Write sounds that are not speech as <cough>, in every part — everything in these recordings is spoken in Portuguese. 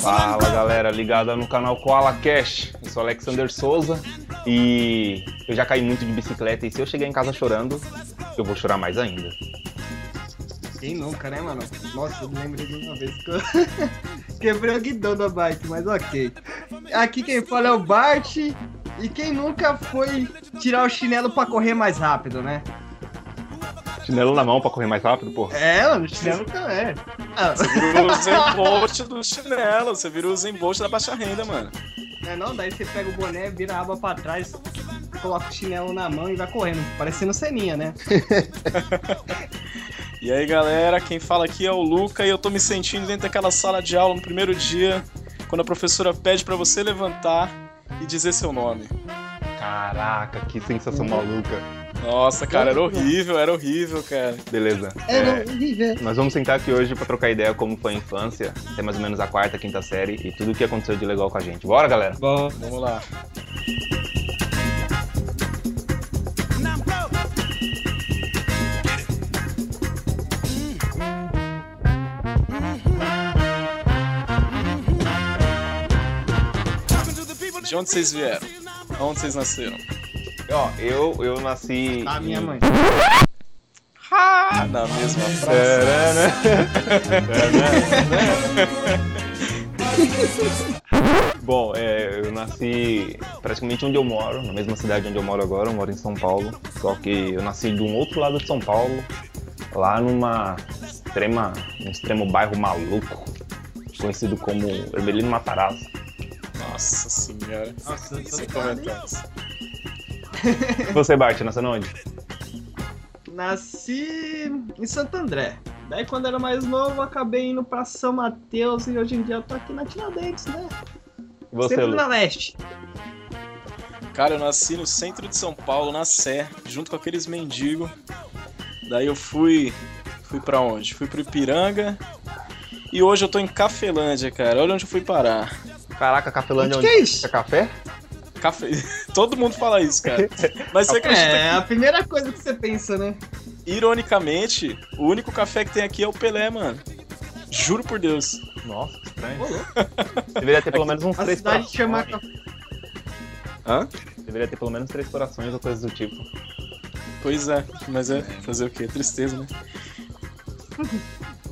Fala galera, ligada no canal Koala Cash. Eu sou Alexander Souza e eu já caí muito de bicicleta e se eu chegar em casa chorando, eu vou chorar mais ainda. Quem nunca, né, mano? Nossa, eu lembro de uma vez que eu <laughs> quebrei o guidão da bike, mas ok. Aqui quem fala é o Bart. E quem nunca foi tirar o chinelo pra correr mais rápido, né? Chinelo na mão pra correr mais rápido, porra. É, mano, o chinelo também. Ah, Virou o Zen Bolt do chinelo, você virou o Zen Bolt da baixa renda, mano. não é não? Daí você pega o boné, vira a aba pra trás, coloca o chinelo na mão e vai correndo, parecendo ceninha, né? <laughs> E aí, galera, quem fala aqui é o Luca e eu tô me sentindo dentro daquela sala de aula no primeiro dia, quando a professora pede pra você levantar e dizer seu nome. Caraca, que sensação maluca. Nossa, cara, era horrível, era horrível, cara. Beleza. Era É, horrível. nós vamos sentar aqui hoje pra trocar ideia como foi a infância, até mais ou menos a quarta, quinta série e tudo o que aconteceu de legal com a gente. Bora, galera? Bom, Vamos lá. De onde vocês vieram? Aonde vocês nasceram? Ó, eu, eu nasci. a minha em- mãe. Ah, na mesma frase. Bom, é, eu nasci praticamente onde eu moro, na mesma cidade onde eu moro agora, eu moro em São Paulo. Só que eu nasci de um outro lado de São Paulo, lá numa extrema, um extremo bairro maluco, conhecido como Hermelino Matarazzo. Nossa senhora. Nossa, Sem comentários. E você, Bart, nasceu onde? Nasci em Santo André. Daí quando era mais novo, eu acabei indo pra São Mateus e hoje em dia eu tô aqui na Tiradentes, né? Você, Sempre Lu? na leste. Cara, eu nasci no centro de São Paulo, na Sé, junto com aqueles mendigos. Daí eu fui. Fui pra onde? Fui pro Ipiranga. E hoje eu tô em Cafelândia, cara. Olha onde eu fui parar. Caraca, Cafelândia Onde onde? que é isso? É café? Café. <laughs> Todo mundo fala isso, cara. Mas você acredita É, a primeira coisa que você pensa, né? que, ironicamente, o único café que tem aqui é o Pelé, mano. Juro por Deus. Nossa, que estranho. Deveria ter pelo menos uns A três cidade corações. chama café. Hã? Deveria ter pelo menos três corações ou coisas do tipo. Pois é, mas é fazer o quê? Tristeza, né?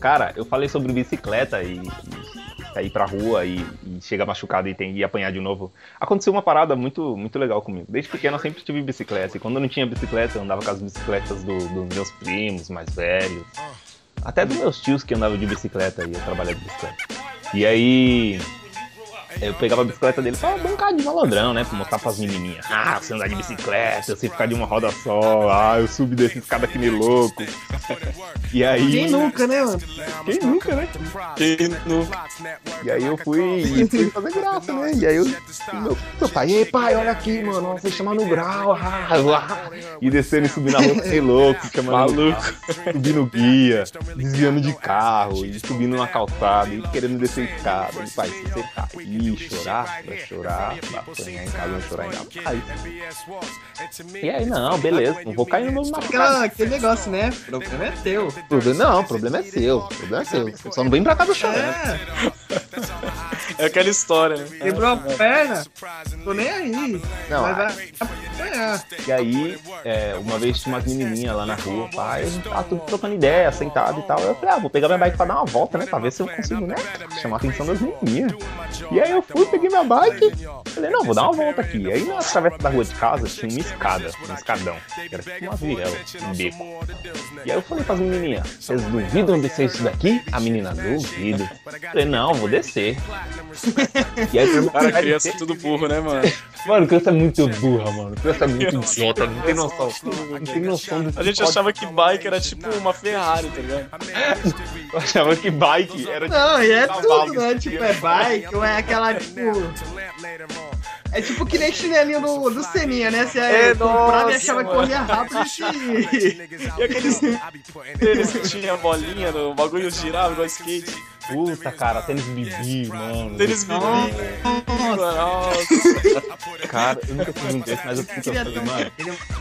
Cara, eu falei sobre bicicleta e, e sair pra rua e, e chegar machucado e, tem, e apanhar de novo. Aconteceu uma parada muito, muito legal comigo. Desde pequeno eu sempre tive bicicleta. E quando eu não tinha bicicleta, eu andava com as bicicletas do- dos meus primos mais velhos. Até dos meus tios que andavam de bicicleta e eu trabalhava de bicicleta. E aí. Eu pegava a bicicleta dele só um bocado de malandrão, né? Pra mostrar pras menininhas. Ah, você andar de bicicleta, eu sei ficar de uma roda só. Ah, eu subi desse escada que nem louco. E aí. Quem nunca, né, mano? Quem nunca, né? Quem no... E aí eu fui, e fui fazer graça, né? E aí eu. Meu, meu pai, ei pai, olha aqui, mano, você chama no grau. Ah, ah. E descendo e subindo a rua, sei louco, chamando Maluco. subindo guia, desviando de carro, e subindo na calçada, e querendo descer escada. E pai, você cair, chorar, vai chorar, vai apanhar em casa, vai chorar ainda mais. E aí, não, beleza, não vou cair no meu machucado. Aquele negócio, né? O problema é teu. Problema- Não, o problema é seu, o problema é seu. Só não vem pra casa chorando. É, <laughs> É aquela história, né? quebrou a perna, tô nem aí. Não, Mas vai apanhar. E aí, é, uma vez tinha umas menininhas lá na rua, pai, a gente tava tudo trocando ideia, sentado e tal. Eu falei, ah, vou pegar minha bike pra dar uma volta, né? Pra ver se eu consigo, né? Chamar a atenção das menininhas. E aí eu fui, peguei minha bike, falei, não, vou dar uma volta aqui. Aí na travessa da rua de casa tinha uma escada, um escadão. Era tipo uma viela, um beco. E aí eu falei pras menininhas, vocês duvidam de descer isso daqui? A menina, duvido. Falei, não, vou descer. E aí, Cara, criança é tudo burro, né, mano? Mano, criança é muito burra, mano. Criança é muito idiota, não tem noção. Não tem noção do A gente achava que bike era tipo uma Ferrari, tá ligado? Eu <laughs> achava que bike era tipo. Não, e é tudo, né? Tipo, é bike, ou é aquela, tipo... É tipo que nem chinelinho do, do Seninha, né? Você É, comprava e achava que corria rápido e... E aqueles tênis que tinha bolinha, no bagulho girava igual skate. Puta, cara, tênis bibi, mano. Tênis bibi. Nossa. Cara, eu nunca tive um desse, mas eu eu falei, mano.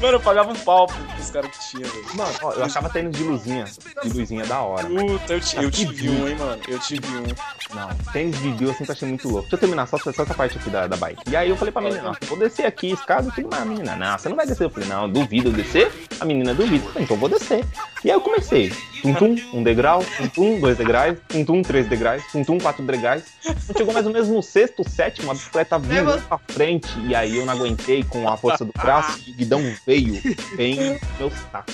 Mano, eu pagava um pau pros caras que tinha, velho. Mano, ó, eu achava tênis de luzinha. De luzinha da hora. Puta, eu, eu tive um, hein, mano. Eu tive um. Não, tênis bibi eu sempre achei muito louco. Deixa eu terminar só, só essa parte aqui da, da bike. E aí eu falei pra menina, não, vou descer aqui, escada e tudo mais. A menina, não, você não vai descer. Eu falei, não, duvido eu descer. A menina duvida. Eu falei, então eu vou descer. E aí eu comecei. Tum tum, um degrau, tum tum, dois degraus, tum tum, três degraus, tum tum, quatro degraus. Quando chegou mais ou menos no sexto, sétimo, a bicicleta vindo Leva- pra frente. E aí eu não aguentei com a força do braço. E o guidão veio bem no meu saco.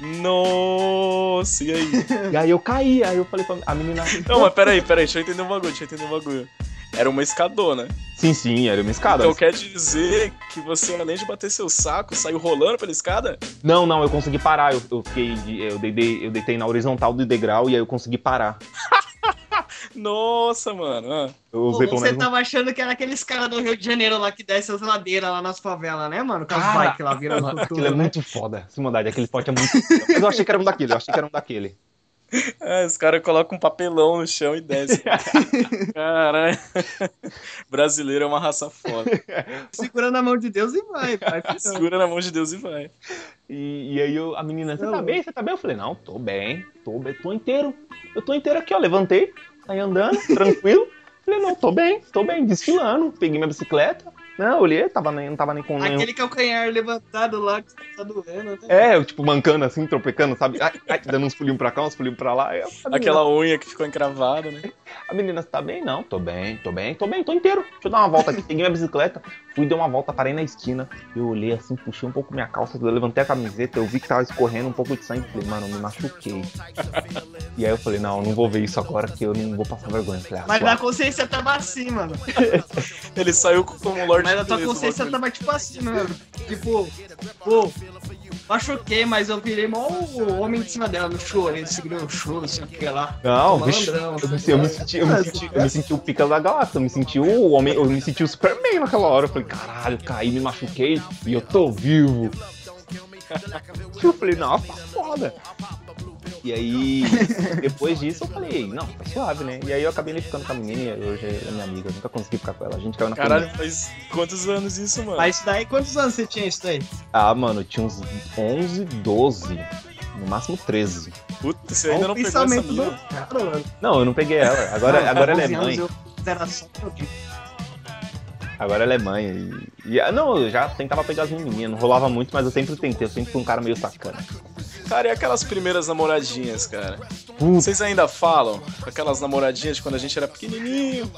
Nossa, e aí? E aí eu caí. Aí eu falei pra a menina. Não, mas peraí, peraí, deixa eu entender um bagulho, deixa eu entender um bagulho. Era uma escadona. Sim, sim, era uma escada. Então quer dizer que você, além de bater seu saco, saiu rolando pela escada? Não, não, eu consegui parar. Eu, eu fiquei. de- Eu deitei, eu deitei na horizontal do degrau e aí eu consegui parar. <laughs> Nossa, mano. ah. Eu Pô, você um- tava achando que era aqueles caras do Rio de Janeiro lá que descem as ladeiras lá nas favelas, né, mano? Com as Cara, bikes lá virando <laughs> Mano, tudo. Aquilo é muito foda. Se maldade, aquele pote é muito. Mas eu achei que era um daquele, eu achei que era um daquele. É, os caras colocam um papelão no chão e descem. <laughs> Caralho. Brasileiro é uma raça foda. Segurando a mão de Deus e vai, vai. Segura na mão de Deus e vai. E, e aí eu, a menina, você tá bem? Você tá bem? Eu falei, não, tô bem, tô bem, tô inteiro. Eu tô inteiro aqui, ó. Levantei, saí andando, tranquilo. Falei, não, tô bem, tô bem, desfilando. Peguei minha bicicleta. Não, olhei, tava nem, não tava nem com nenhum. Aquele calcanhar levantado lá que tá doendo. Né? É, eu, tipo, mancando assim, tropecando, sabe? Ai, ai, dando uns pulinhos pra cá, uns pulinhos pra lá. Menina, Aquela unha que ficou encravada, né? A menina, você tá bem? Não, tô bem, tô bem, tô bem, tô inteiro. Deixa eu dar uma volta aqui. Peguei minha bicicleta, fui dar uma volta, parei na esquina. Eu olhei assim, puxei um pouco minha calça, eu levantei a camiseta, eu vi que tava escorrendo um pouco de sangue. Falei, mano, me machuquei. E aí eu falei, não, eu não vou ver isso agora, que eu não vou passar vergonha. Falei, ah, Mas na consciência tava assim, mano. Ele saiu como um Lorde Mas a tua consciência uma tava tipo assim, mano. Tipo, pô, machuquei, mas eu virei mó o homem de cima dela no choro. Ele segurou o choro, não sei o que lá. Não, vixe, malandrão. eu me, eu me senti, eu me senti, eu me senti o pica da galáxia, eu me senti o homem, eu me senti o Superman naquela hora. Eu falei, caralho, caí, me machuquei e eu tô vivo. <laughs> Eu falei, não, tá foda. E aí, <laughs> depois disso, eu falei, não, tá suave, né? E aí eu acabei ficando com a menina e hoje é minha amiga, eu nunca consegui ficar com ela. A gente caiu na Caralho, faz quantos anos isso, mano? Mas isso daí, quantos anos você tinha isso daí? Ah, mano, eu tinha uns 11, 12, no máximo 13. Puta, você ainda não pegou essa pensamento mina. do cara, mano. Não, eu não peguei ela. Agora, agora ela é 11 anos mãe. eu era só pra ouvir. Agora ela é mãe. E, e- ah, não, eu já tentava pegar as menininhas, não rolava muito, mas eu sempre tentei, eu sempre fui um cara meio sacana. Cara, e aquelas primeiras namoradinhas, cara? Vocês ainda falam? Aquelas namoradinhas de quando a gente era pequenininho?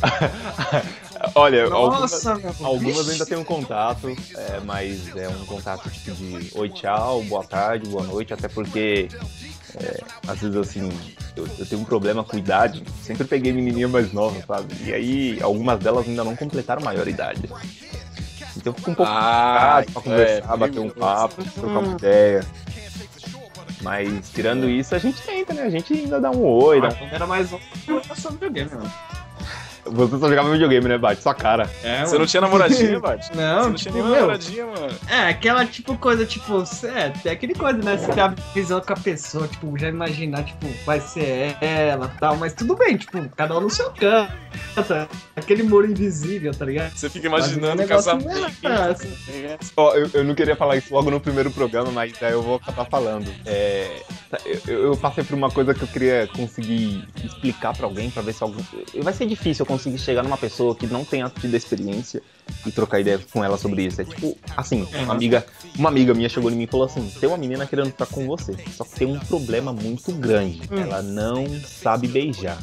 <laughs> Olha, algumas, Nossa, algumas eu ainda tenho um contato, é, mas é um contato tipo de oi, tchau, boa tarde, boa noite, até porque é, às vezes assim, eu, eu tenho um problema com idade, sempre peguei menininha mais nova, sabe? E aí algumas delas ainda não completaram maior idade. Então eu fico um pouco Ah, complicado pra conversar, bater um papo, trocar uma ideia. Mas tirando isso, a gente tenta, né? A gente ainda dá um oi, dá um... Quando era mais eu era só videogame, mano. Você só jogava videogame, né, Bate? Sua cara. É, Você não tinha namoradinha, <laughs> Bart? Você Não, não tinha tipo, nenhuma namoradinha, mano. É, aquela tipo coisa, tipo, é, tem aquele coisa, né? Você tem a visão com a pessoa, tipo, já imaginar, tipo, vai ser ela tal, mas tudo bem, tipo, cada um no seu canto. Aquele muro invisível, tá ligado? Você fica imaginando o negócio casamento. não é assim. Ó, eu, eu não queria falar isso logo no primeiro programa, mas aí eu vou acabar falando. É, tá, eu, eu passei por uma coisa que eu queria conseguir explicar pra alguém, pra ver se algum. Vai ser difícil eu conseguir chegar numa pessoa que não tenha tido experiência e trocar ideia com ela sobre isso. É tipo, assim, uma amiga, uma amiga minha chegou em mim e falou assim: tem uma menina querendo ficar com você, só que tem um problema muito grande. Ela não sabe beijar.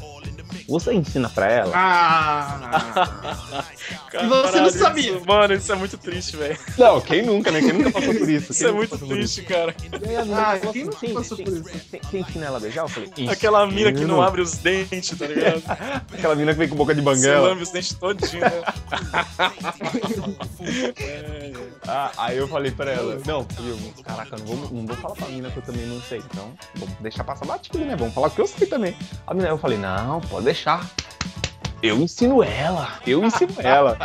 Você ensina pra ela? Ah! <laughs> Caralho, você não sabia? isso- mano, isso é muito triste, velho. Não, quem nunca, né? Quem nunca passou por isso? Isso Quem é muito triste, cara. E aí a menina Ah, quem nunca "Sim, passou sim, por isso?" Você você ensina ela a beijar? Eu falei, "Ensino." Aquela mina que não abre os dentes, tá ligado? <laughs> Aquela mina que vem com boca de Você banguela. lambe os dentes todinho, né? É, <laughs> Ah, aí eu falei pra ela, não, eu, caraca, não vou, não vou falar pra mina que eu também não sei. Então, vamos deixar passar batido, né? Vamos falar que eu sei também. A mina, eu falei, não, pode deixar. Eu ensino ela, eu ensino ela.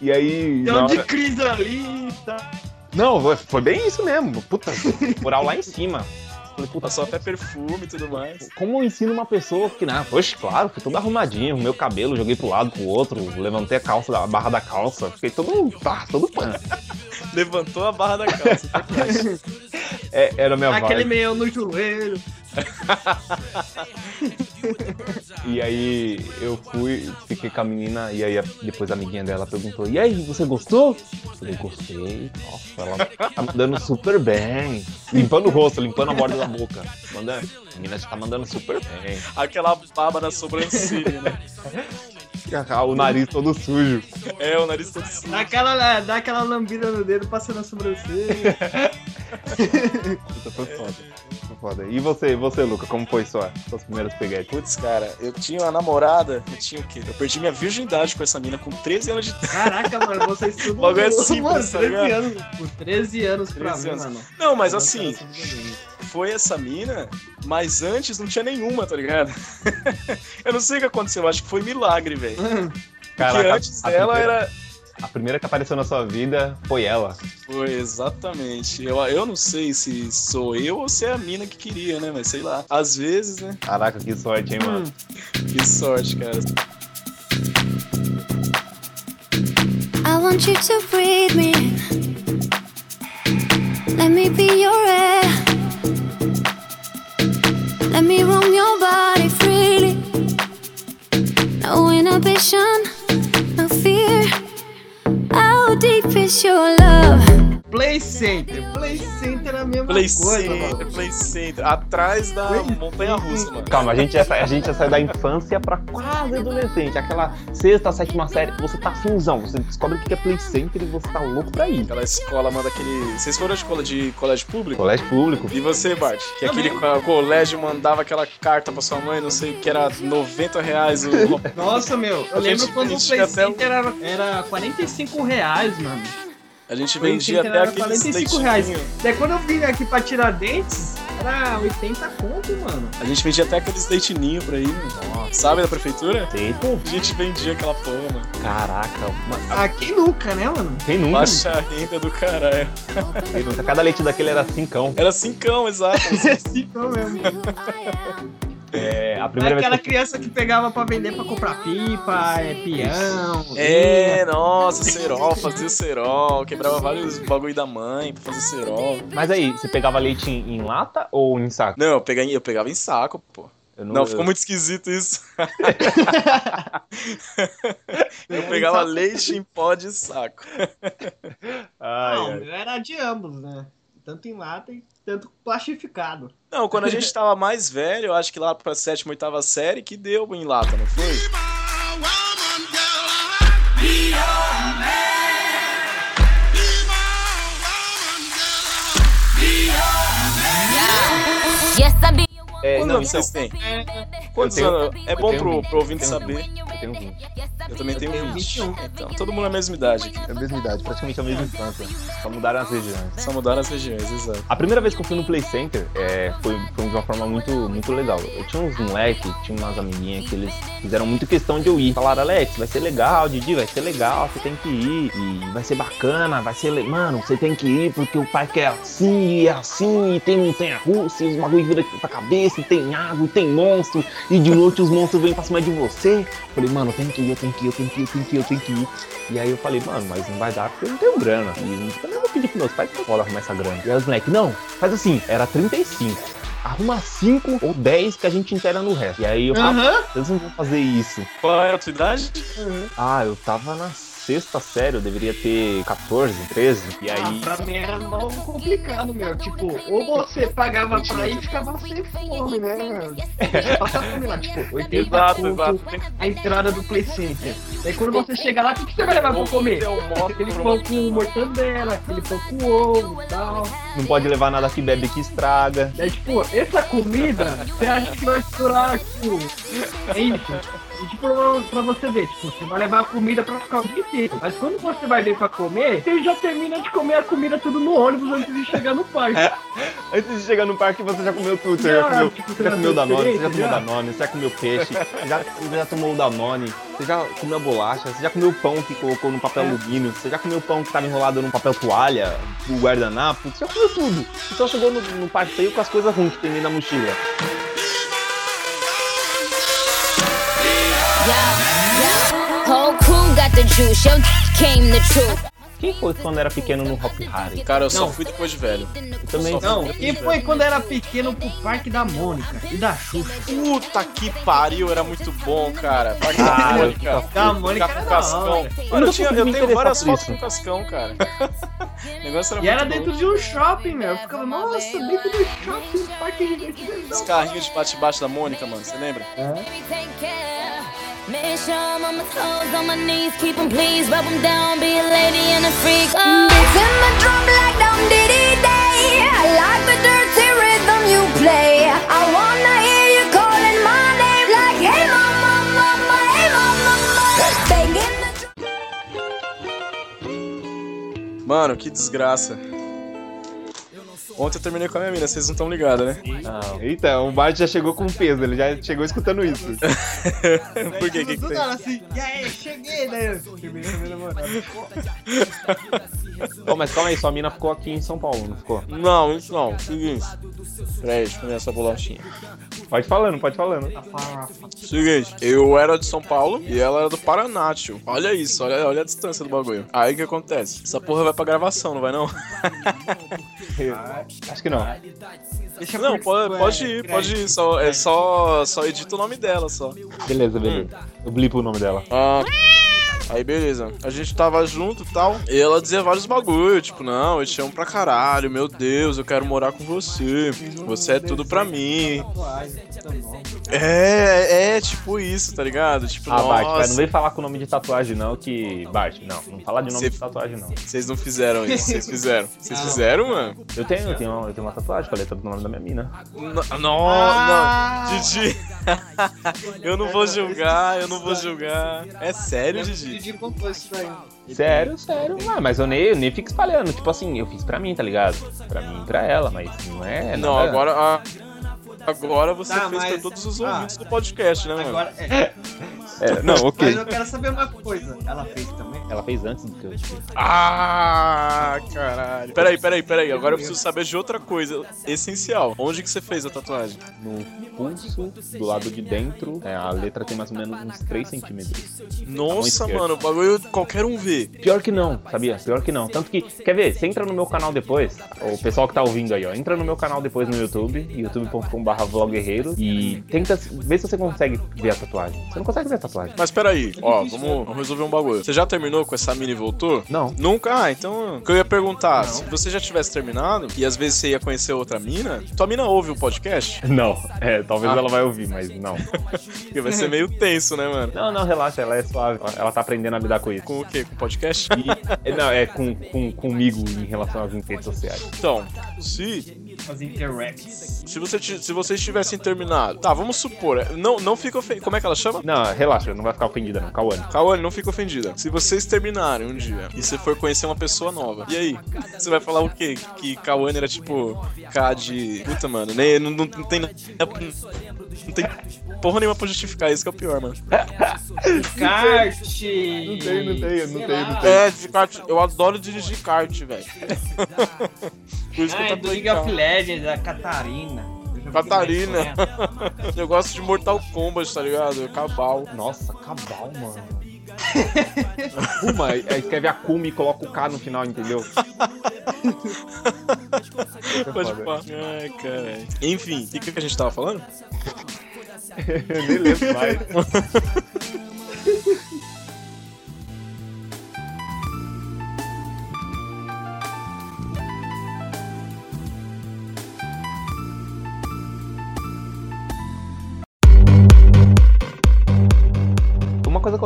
e aí. Um de hora- crise ali, tá? Não, foi- bem isso mesmo. Puta, moral lá em cima. Falei, puta, Passou até perfume e tudo mais. como eu ensino uma pessoa que, né? Poxa, claro, fui todo arrumadinho, meu cabelo, joguei pro lado, pro outro, levantei a calça, a barra da calça, fiquei todo, tá, todo fã. <laughs> Levantou a barra da calça. <laughs> É, era a minha Aquele vibe. meião no joelho. <laughs> E aí eu fui, fiquei com a menina, e aí a- depois a amiguinha dela perguntou, e aí, você gostou? Eu falei, gostei, nossa, ela tá mandando super bem. Limpando o rosto, limpando a borda da boca. Mandando, a menina já tá mandando super bem. Aquela baba na sobrancelha, né? O nariz todo sujo. É, o nariz todo sujo. Dá aquela, dá aquela lambida no dedo, passando a sobrancelha. <laughs> Puta, foi foda. Foda. E você, você, Luca, como foi sua, suas primeiras peguetes? Putz, cara, eu tinha uma namorada, eu tinha o quê? Eu perdi minha virgindade com essa mina com 13 anos de idade. Caraca, mano, <laughs> vocês tudo. O bagulho é simples, mano, tá 13 ligado? anos. Por 13 anos pra 13 mim, anos. mano. Não, mas assim, foi essa mina, mas antes não tinha nenhuma, tá ligado? <laughs> eu não sei o que aconteceu, acho que foi milagre, velho. <laughs> Porque Caraca, antes dela primeira- era. A primeira que apareceu na sua vida foi ela. Foi, exatamente. Eu, eu não sei se sou eu ou se é a mina que queria, né? Mas sei lá. Às vezes, né? Caraca, que sorte, hein, mano? <laughs> Que sorte, cara. I want you to breathe me. Let me be your air. Let me roam your body freely. No inhibition, no fear. Deep is your love? Play Center. Play Center é a mesma Play coisa, Center, mano. Play Center. Atrás da Play montanha russa, mano. Calma, a gente, já sai, a gente já sai da infância pra quase adolescente. Aquela sexta, sétima série, você tá finzão, você descobre o que é Play Center e você tá louco pra ir. Aquela escola manda aquele. Vocês foram de escola de colégio público? Colégio público. E você, Bart? Que Também. aquele co- colégio mandava aquela carta pra sua mãe, não sei, que era 90 reais o. Nossa, meu, eu A lembro gente- quando o Play até um- Center era, era 45 reais, mano. A gente vendia até era aqueles 45 reais. Daí quando eu vim aqui pra tirar dentes, era 80 conto, mano. A gente vendia até aqueles leitinhos pra ir, mano. Sabe da prefeitura? Sei, pô. A gente vendia aquela porra, mano. Caraca, mano, Ah, quem nunca, né, mano? quem nunca? Baixa renda do caralho. Quem nunca? Cada leite daquele era cincão. Era cincão, exato. <laughs> Sim, não mesmo. É, a primeira vez Aquela que criança que pegava pra vender pra comprar pipa, é peão. É, nossa, cerol, fazia o cerol, quebrava vários bagulho da mãe pra fazer cerol. eu... Mas aí, você pegava leite em, em lata ou em saco? Não, eu pegava, eu pegava em saco, pô. Eu Não, ficou muito esquisito isso. <laughs> eu pegava leite em pó de saco. Ai, Não, ai. era de ambos, né? Tanto em lata e tanto plastificado. Não, quando a gente <laughs> tava mais velho, eu acho que lá pra sétima, oitava série, que deu em lata, não foi? É, Quantos não, então, vocês têm? eu Quantos tenho- anos? É eu bom pro, pro ouvinte eu saber. Eu tenho 20. Eu também tenho tenho 20. 21. Então, todo mundo na mesma idade aqui. É a mesma idade, praticamente a mesma infância. Só mudaram as regiões. Só mudaram as regiões, exato. A primeira vez que eu fui no Play Center é, foi, foi de uma forma muito, muito legal. Eu tinha uns moleques, tinha umas amiguinhas que eles fizeram muito questão de eu ir. Falaram, Alex, vai ser legal, Didi, vai ser legal, você tem que ir. E vai ser bacana, vai ser. le- Mano, você tem que ir porque o parque é assim, e é assim, e tem montanha russa, e os bagulho vira aqui pra cabeça, e tem água, e tem monstro, e de noite os monstros vêm pra cima de você. Falei, mano, eu tenho que ir, eu tenho que ir, eu tenho que ir, eu tenho que ir, eu tenho que ir. E aí eu falei, mano, mas não vai dar porque eu não tenho grana. E eu também vou pedir pros meus pais pra foda arrumar essa grana. E aí os moleques, não, faz assim, era 35. Arruma 5 ou 10 que a gente inteira no resto. E aí eu falei, Aham. vocês não vão fazer isso. Qual era a tua idade? Ah, eu tava na sexta série, eu deveria ter 14, 13. E Ah, aí. pra mim era mal complicado, meu. Tipo, ou você pagava pra ir e ficava sem fome, né? meu? Você passava fome lá, tipo, 80 Exato, exato. a entrada do Play Center. Daí quando você chega lá, o que que você vai levar pra comer? Aquele pão com mortandela, aquele pão com ovo e tal. Não pode levar nada que bebe que estraga. Daí, tipo, essa comida, você acha que vai durar, tipo, é isso. E, tipo, pra você ver, tipo, você vai levar a comida pra ficar o dia inteiro. Mas quando você vai ver pra comer, você já termina de comer a comida tudo no ônibus antes de chegar no parque. Antes de chegar no parque, você já comeu tudo. Você já comeu, tipo, você já comeu Danone, você já já? Danone, você já comeu peixe, você já, você já tomou o Danone, você já comeu a bolacha, você já comeu o pão que colocou no papel É. alumínio, você já comeu o pão que tava enrolado num papel toalha, o guardanapo, você já comeu tudo. Então chegou no, no passeio com as coisas ruins que tem dentro da mochila. Quem foi quando era pequeno no Hop Harry? Cara, eu só Não. fui depois de velho. Eu também. Não, quem foi quando era pequeno pro parque da Mônica e da Xuxa? Puta que pariu, era muito bom, cara. Parque da Mônica. Da Mônica Ficar era Cascão. Mano, eu, tinha, eu tenho várias fotos com Cascão, cara. o negócio era E era muito dentro bom. de um shopping, meu. Eu ficava, nossa, dentro do shopping, parque de. Os carrinhos de bate-bate da Mônica, mano, você lembra? Take care. Make sure I'm on my toes, on my knees, keep 'em please, rub 'em down, be a lady and a freak. Oh. Beats in my drum like down diddy day. I like the dirty rhythm you play. I wanna hear you calling my name like, hey mama, mama, hey mama, mama. Banging the Mano, que desgraça. Ontem eu terminei com a minha mina, vocês não estão ligados, né? Não. Eita, o Bart já chegou com peso, ele já chegou escutando isso. <laughs> Por quê? Que, que tem? assim, e aí, cheguei, né? Terminei com a minha namorada. Pô, mas calma aí, sua mina ficou aqui em São Paulo, não ficou? Não, isso não. Seguinte. Peraí, deixa eu comer essa bolachinha. Pode falando, pode falando. Seguinte, eu era de São Paulo e ela era do Paraná, tio. Olha isso, olha, olha a distância do bagulho. Aí o que acontece? Essa porra vai pra gravação, não vai não? Acho que não. Deixa Não, por- pode, é, pode ir, pode ir. Só, é só, só edita o nome dela só. Beleza, beleza. Eu blipo o nome dela. Ah, aí beleza. A gente tava junto e tal. E ela dizia vários bagulho, tipo, não, eu te amo pra caralho, meu Deus, eu quero morar com você. Você é tudo pra mim. É, é tipo isso, tá ligado? Tipo, Ah, Bart, nossa, não vem falar com o nome de tatuagem não, que... Bart, não, não fala de nome Cê- de tatuagem não. vocês não fizeram isso, vocês fizeram. Vocês fizeram, mano? Eu tenho, eu tenho, uma, eu tenho uma tatuagem com a letra do nome da minha mina. Não, não, Ah! não. Didi. Eu não vou julgar, eu não vou julgar. É sério, O Didi? Didi contou isso daí. Sério, sério. Ah, mas eu nem, eu nem fico espalhando. Tipo assim, eu fiz pra mim, tá ligado? Pra mim e pra ela, mas não é Não, nada- agora. ah, agora você Tá, fez pra mas- todos os ah. ouvintes do podcast, né, mano? Agora, é. <laughs> É, não, ok. Mas eu quero saber uma coisa. Ela fez também? Ela fez antes do que eu. Ah, caralho. Peraí, peraí, peraí. Agora eu preciso saber de outra coisa essencial. Onde que você fez a tatuagem? No pulso, do lado de dentro, é, a letra tem mais ou menos uns 3 centímetros. Nossa, mano, o bagulho qualquer um vê. Pior que não, sabia? Pior que não. Tanto que, quer ver? Você entra no meu canal depois, o pessoal que tá ouvindo aí, ó, entra no meu canal depois no YouTube, youtube.com.br vlogguerreiro, e tenta ver se você consegue ver a tatuagem. Você não consegue ver a tatuagem. Mas peraí, ó, vamos, vamos resolver um bagulho. Você já terminou com essa mina e voltou? Não. Nunca? Ah, então. O que eu ia perguntar, se você já tivesse terminado e às vezes você ia conhecer outra mina, tua mina ouve o podcast? Não, é, talvez Ah. ela vai ouvir, mas não. <laughs> Porque vai ser meio tenso, né, mano? Não, não, relaxa, ela é suave. Ela tá aprendendo a lidar com isso. Com o quê? Com o podcast? E, não, é com, com, comigo em relação às redes sociais. Então, se As interacts. Se, você, se vocês tivessem terminado. Tá, vamos supor. é, Não, não fica ofendido. Como é que ela chama? Não, relaxa, não vai ficar ofendida não, Cauane. Kawane, não fica ofendida. Se vocês terminarem um dia e você for conhecer uma pessoa nova, e aí? Você vai falar o quê? Que Kawane era tipo K de. Puta, mano. Nem, não, não, não tem. Não tem porra nenhuma pra justificar isso, que é o pior, mano. <laughs> Kart! Não tem, não tem, não tem, não tem. É, de kart. Eu adoro dirigir kart, velho. <laughs> Por isso que Ah, eu é tô do League of Legends, a Catarina. Catarina. <laughs> Eu gosto de Mortal Kombat, tá ligado? Cabal. Nossa, cabal, mano. <laughs> Uma, aí escreve a Kuma e coloca o K no final, entendeu? <laughs> Pode falar. Ai, caralho. Enfim, o que, que a gente tava falando? Eu nem lembro mais.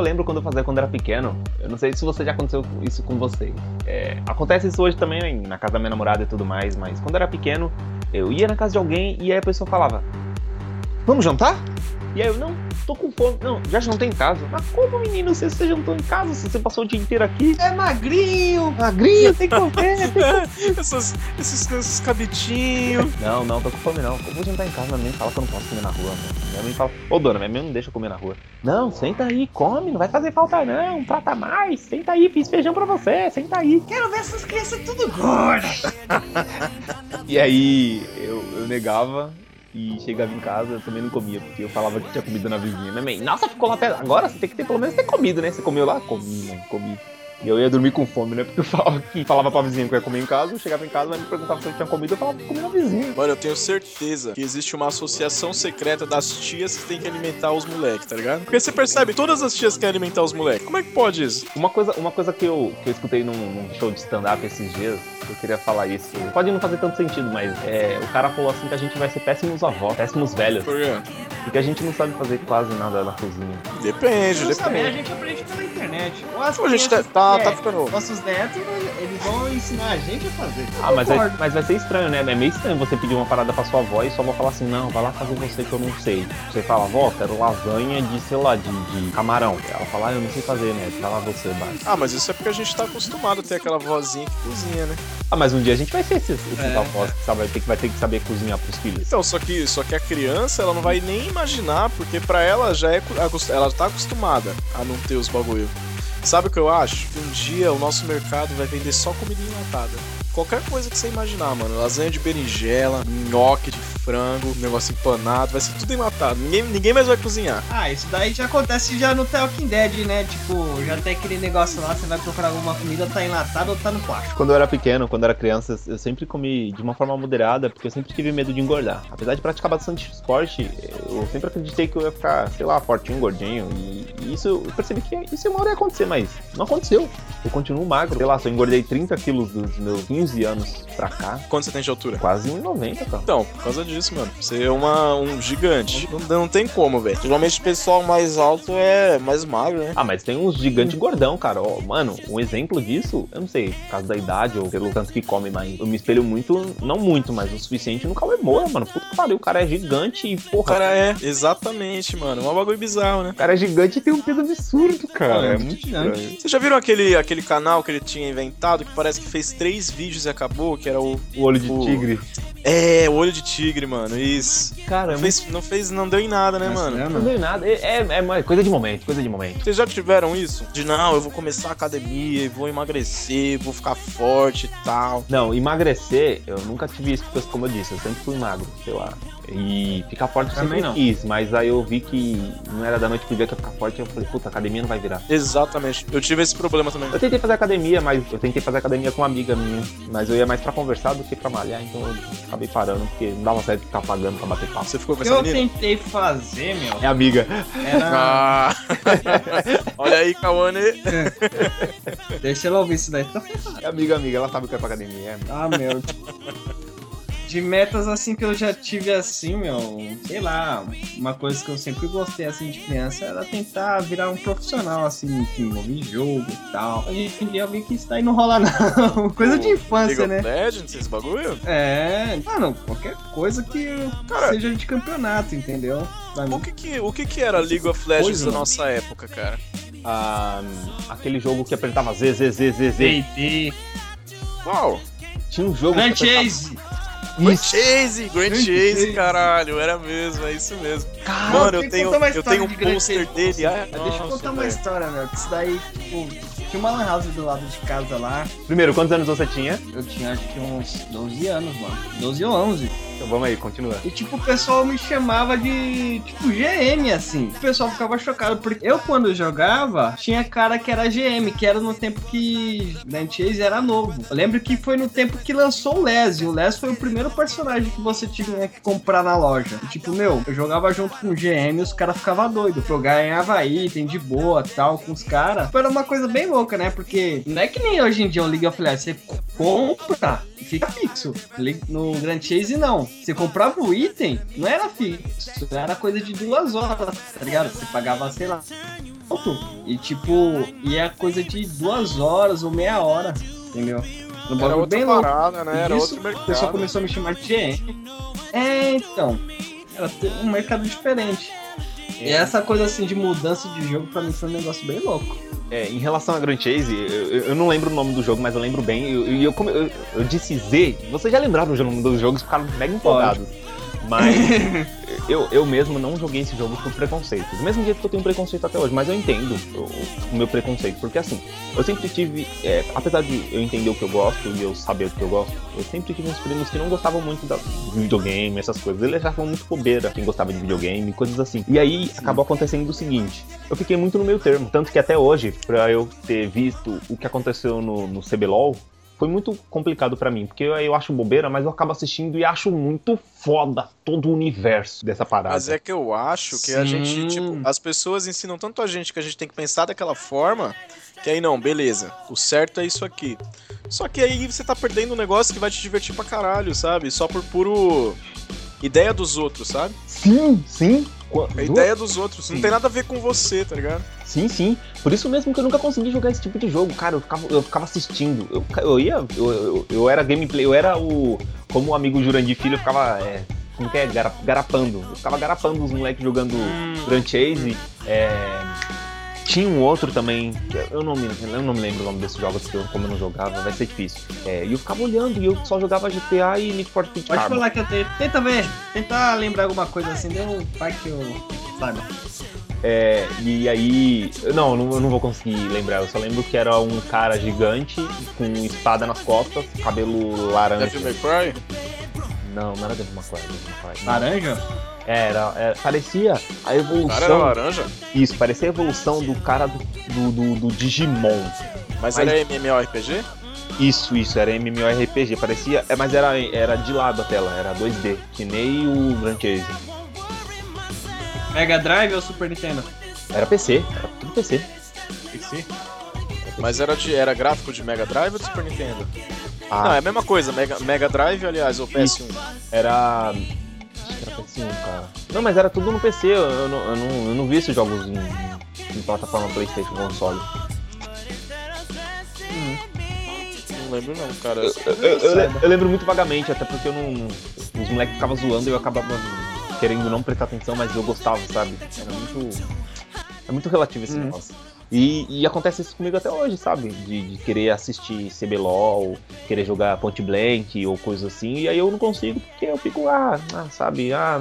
Lembro quando eu fazia quando era pequeno, eu não sei se você já aconteceu isso com vocês. É, acontece isso hoje também na casa da minha namorada e tudo mais, mas quando eu era pequeno, eu ia na casa de alguém e aí a pessoa falava: vamos jantar? E aí eu, não, tô com fome. Não, já jantei em casa. Mas como, menino, você, você jantou em casa? Se você passou o dia inteiro aqui? É magrinho! Magrinho, tem que comer, tem que comer. <laughs> Essas, esses, esses cabitinhos. Não, não, tô com fome não. Eu vou jantar em casa, minha mãe fala que eu não posso comer na rua, mano. Minha mãe fala, ô dona, minha mãe não deixa eu comer na rua. Não, senta aí, come, não vai fazer falta não, trata mais, senta aí, fiz feijão pra você, senta aí. Quero ver essas crianças tudo gordas! <laughs> E aí eu, eu negava e chegava em casa eu também não comia, porque eu falava que tinha comida na vizinha. Minha mãe, nossa, ficou lá até agora, você tem que ter pelo menos ter comido, né? Você comeu lá? Comi, mãe, comi. E eu ia dormir com fome, né? Porque eu falava, que <laughs> falava pra vizinha que eu ia comer em casa, eu chegava em casa, ela me perguntava se eu tinha comido, eu falava que comia na vizinha. Mano, eu tenho certeza que existe uma associação secreta das tias que tem que alimentar os moleques, tá ligado? Porque você percebe, todas as tias querem alimentar os moleques. Como é que pode isso? Uma coisa, uma coisa que, eu, que eu escutei num, num show de stand-up esses dias, eu queria falar isso. Pode não fazer tanto sentido, mas é, o cara falou assim que a gente vai ser péssimos avós, péssimos velhos, Por quê? porque a gente não sabe fazer quase nada na cozinha. Depende, Não sabe, a depende. gente aprende pela internet. Ou as Pô, a gente tá, crianças- tá, é, tá ficando. Nossos netos, eles vão ensinar a gente a fazer. Ah, mas vai, Concordo. mas vai ser estranho, né? É meio estranho você pedir uma parada pra sua avó e sua avó falar assim, não, vai lá fazer você que eu não sei. Você fala, avó, quero lasanha de, sei lá, de, de camarão. Ela fala, ah, eu não sei fazer, né? Vai lá você, vai. Ah, mas isso é porque a gente tá acostumado a ter aquela vozinha que cozinha, né? Ah, mas um dia a gente vai ser esses, esses É. avós que sabe, vai ter, que- vai ter que saber cozinhar pros filhos. Então, só que, só que a criança, ela não vai nem imaginar, porque pra ela já é. Ela tá acostumada a não ter os bagulho. Sabe o que eu acho? Um dia o nosso mercado vai vender só comida enlatada. Qualquer coisa que você imaginar, mano. Lasanha de berinjela, nhoque de frango, negócio empanado, vai ser tudo enlatado. Ninguém, ninguém mais vai cozinhar. Ah, isso daí já acontece já no The Walking Dead, né? Tipo, já tem aquele negócio lá, você vai procurar alguma comida, tá enlatado ou tá no plástico. Quando eu era pequeno, quando eu era criança, eu sempre comi de uma forma moderada, porque eu sempre tive medo de engordar. Apesar de praticar bastante esporte, eu sempre acreditei que eu ia ficar, sei lá, fortinho, gordinho. E, e isso eu percebi que isso uma hora ia acontecer, mas não aconteceu. Eu continuo magro. Sei lá, eu engordei 30 quilos dos meus 15 anos pra cá, Quanto você tem de altura? quase 1,90, cara. Então, por causa disso, mano. Você é uma, um gigante. Não, não tem como, velho. Geralmente o pessoal mais alto é mais magro, né? Ah, mas tem uns gigantes gordão, cara. Ó, mano, um exemplo disso, eu não sei, por causa da idade ou pelo tanto que come, mas eu me espelho muito, não muito, mas o suficiente no Cauê Moura, mano. Puta que pariu, o cara é gigante e, O porra, cara é, exatamente, mano. É um bagulho bizarro, né? O cara é gigante e tem um peso absurdo, cara. Olha, é muito estranho. Vocês já viram aquele, aquele canal que ele tinha inventado que parece que fez três vídeos e acabou? Que era o. O olho de O- tigre. É, o olho de tigre, mano. Isso. Cara, Não fez, não fez, não deu em nada, né, mano? Não deu em nada. É, é, é coisa de momento, coisa de momento. Vocês já tiveram isso? De não, eu vou começar a academia, e vou emagrecer, vou ficar forte e tal. Não, emagrecer, eu nunca tive isso, porque, como eu disse, eu sempre fui magro, sei lá. E ficar forte eu sempre não. quis, mas aí eu vi que não era da noite pro dia que eu ia ficar forte, eu falei, puta, academia não vai virar. Exatamente. Eu tive esse problema também. Eu tentei fazer academia, mas eu tentei fazer academia com uma amiga minha, mas eu ia mais pra conversar do que pra malhar, então eu acabei parando, porque não dava certo ficar pagando pra bater papo. Você ficou com O que essa eu menina? tentei fazer, meu, É amiga. era. Ah! <laughs> Olha aí, Kawane. Deixa ela ouvir isso daí. É amiga, amiga, ela sabe o que é pra academia. É. Ah, meu. De metas assim que eu já tive assim, meu, sei lá, uma coisa que eu sempre gostei assim de criança era tentar virar um profissional assim, que envolve jogo e tal. Hoje em dia eu vi que isso daí não rola não. <laughs> Coisa de League infância, of né? Legends, esse bagulho? É, mano, qualquer coisa que Cara- seja de campeonato, entendeu? Pra. O que que, o que que era League of Legends da mano. nossa época, cara? Ah, aquele jogo que apertava Z, Z, Z, Z, Z. Qual? Tinha um jogo Grand. Chase. Grand Chase, Grand Grand Chase, Chase. caralho, era mesmo, é isso mesmo. Cara, Mano, eu tenho, eu tenho de um pôster Chase. dele. Ai, Deixa eu nossa, contar uma velho. história, meu. Isso daí, tipo, tinha uma lan house do lado de casa lá. Primeiro, quantos anos você tinha? Eu tinha acho que uns 12 anos, mano. 12 ou 11. Então vamos aí, continua. E tipo, o pessoal me chamava de, tipo, GM, assim. O pessoal ficava chocado, porque eu, quando jogava, tinha cara que era GM, que era no tempo que Grand Chase era novo. Eu lembro que foi no tempo que lançou o Les, e o Les foi o primeiro personagem que você tinha que comprar na loja. E, tipo, meu, eu jogava junto com o GM e os caras ficavam doidos. Eu ganhava item de boa, tal, com os caras. Era uma coisa bem louca, né? Porque não é que nem hoje em dia o League of Legends, você compra e fica fixo. No Grand Chase, não. Você comprava o item, não era fixo. Era coisa de duas horas, tá ligado? Você pagava, sei lá, alto. E tipo, e é coisa de duas horas ou meia hora, entendeu? Um Era outra bem louco. parada, né? Era Isso, outro O pessoal mercado. começou a me chamar de GM. É, então. Era um mercado diferente. E essa coisa assim de mudança de jogo pra mim foi um negócio bem louco. É, em relação a Grand Chase, eu, eu- não lembro o nome do jogo, mas eu lembro bem. E eu, eu, eu disse Z, vocês já lembraram o nome dos jogos, ficaram mega empolgados. Mas <laughs> eu, eu mesmo não joguei esse jogo por preconceito. Do mesmo jeito que eu tenho preconceito até hoje, mas eu entendo o, o meu preconceito. Porque assim, eu sempre tive. é, apesar de eu entender o que eu gosto e eu saber o que eu gosto, eu sempre tive uns primos que não gostavam muito da, de videogame, essas coisas. Eles achavam muito bobeira quem gostava de videogame, coisas assim. E aí acabou acontecendo o seguinte: eu fiquei muito no meio termo. Tanto que até hoje, pra eu ter visto o que aconteceu no, no CBLOL, foi muito complicado pra mim, porque eu, eu acho bobeira, mas eu acabo assistindo e acho muito foda todo o universo dessa parada. Mas é que eu acho que a gente, Sim. tipo, as pessoas ensinam tanto a gente que a gente tem que pensar daquela forma, que aí não, beleza, o certo é isso aqui. Só que aí você tá perdendo um negócio que vai te divertir pra caralho, sabe? Só por puro ideia dos outros, sabe? Sim, sim. A ideia dos outros, não Sim. tem nada a ver com você, tá ligado? Sim, sim. Por isso mesmo que eu nunca consegui jogar esse tipo de jogo, cara. Eu ficava, eu ficava assistindo. Eu, eu ia. Eu, eu, eu era gameplay, eu era o. Como o amigo Jurandir Filho, eu ficava. É, como que é? Gara- Garapando. Eu ficava garapando os moleques jogando Grand Chase. É, tinha um outro também, que eu não, me, eu não me lembro o nome desses jogos, porque eu, como eu não jogava, vai ser difícil. É, e eu ficava olhando e eu só jogava GTA e Need for Speed Pode Carbon. falar que eu tenho. Tenta ver, tentar lembrar alguma coisa assim, deu um pai que eu saiba. É, e aí. Não, eu não, eu não vou conseguir lembrar. Eu só lembro que era um cara gigante com espada nas costas, cabelo laranja. Devil May Cry? Não, não era Devil May Cry, Devil. Laranja? Era, era- parecia a O cara era evolução. laranja? Isso, parecia a evolução do cara do, do, do- do Digimon. Mas, Mas- era MMORPG? Isso, isso, era MMORPG. Parecia. É, mas era, era de lado a tela, era 2D, que nem o Grand Chase. Mega Drive ou Super Nintendo? Era PC, era tudo PC. PC? Mas era, de, era gráfico de Mega Drive ou de Super Nintendo? Ah, Não, é a mesma coisa, Mega, Mega Drive, aliás, ou PS1. Era. Acho que era PC1, cara. Não, mas era tudo no PC, eu, eu não, eu, não, eu não vi esses jogos em, em plataforma Playstation console. Não lembro não, cara. Eu, eu- eu le- eu lembro muito vagamente, até porque eu não. Os moleques ficavam zoando e eu acabava querendo não prestar atenção, mas eu gostava, sabe? Era muito. É muito relativo esse Uhum. negócio. E, e acontece isso comigo até hoje, sabe? De, de querer assistir CBLOL, querer jogar Point Blank ou coisa assim, e aí eu não consigo porque eu fico, ah, ah, sabe? Ah,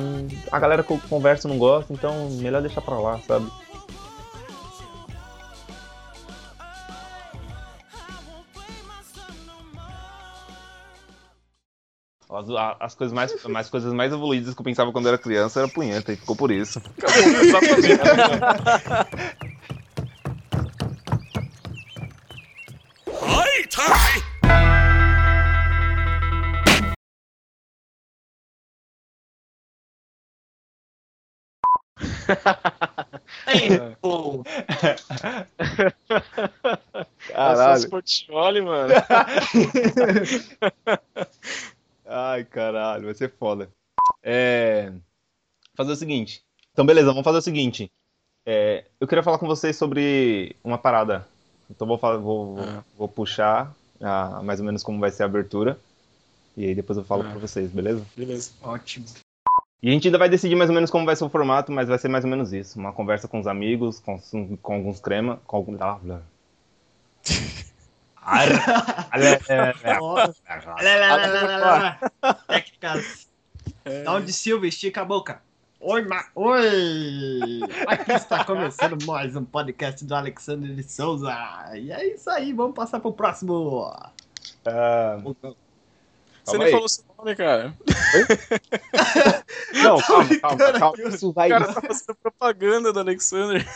a galera que eu converso não gosta, então melhor deixar pra lá, sabe? As, as coisas mais, mais coisas mais evoluídas que eu pensava quando eu era criança era punheta, e ficou por isso. <laughs> Pô, Nossa, Portioli, mano. Ai, caralho, vai ser foda. É. Fazer o seguinte. Então, beleza, vamos fazer o seguinte. É, eu queria falar com vocês sobre uma parada. Então, vou, falar- vou, Ah. vou puxar ah, mais ou menos como vai ser a abertura. E aí depois eu falo Ah. pra vocês, beleza? Beleza. ótimo. E a gente ainda vai decidir mais ou menos como vai ser o formato, mas vai ser mais ou menos isso. Uma conversa com os amigos, com, com alguns crema, com algum. Ah, blá. <laughs> Técnicas. Dá onde Silva, estica a boca. Oi, ma... Oi! Aqui está começando mais um podcast do Alexandre de Souza. E é isso aí, vamos passar pro próximo. Ah, Você Calma nem aí. falou seu nome, cara. <laughs> não, calma, calma, calma. Isso O vai. cara tá fazendo propaganda do Alexander. <laughs>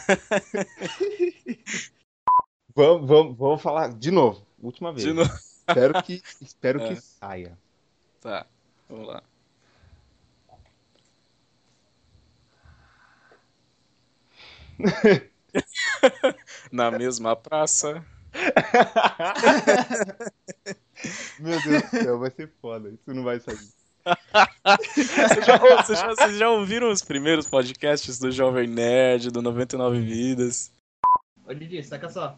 Vamos, vamos, vamos falar de novo. Última vez. De novo. Espero que, <laughs> espero É. que saia. Tá, vamos lá. <laughs> Na mesma praça. <laughs> Meu Deus do céu, vai ser foda. Isso não vai sair. Vocês já, vocês já- vocês já ouviram os primeiros podcasts do Jovem Nerd, do 99 Vidas? Ô, Didi, saca só.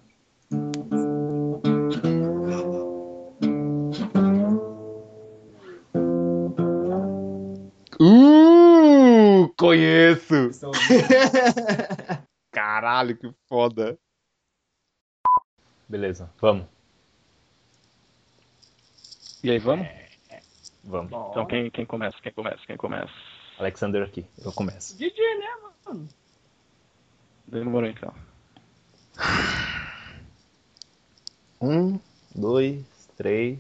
Uh! Conheço! <laughs> Caralho, que foda. Beleza, vamos, E aí, vamos? vamos. Então quem, quem começa? Quem começa? Quem começa? Alexander aqui, eu começo. DJ, né, mano? Demorou então. Um, dois, três.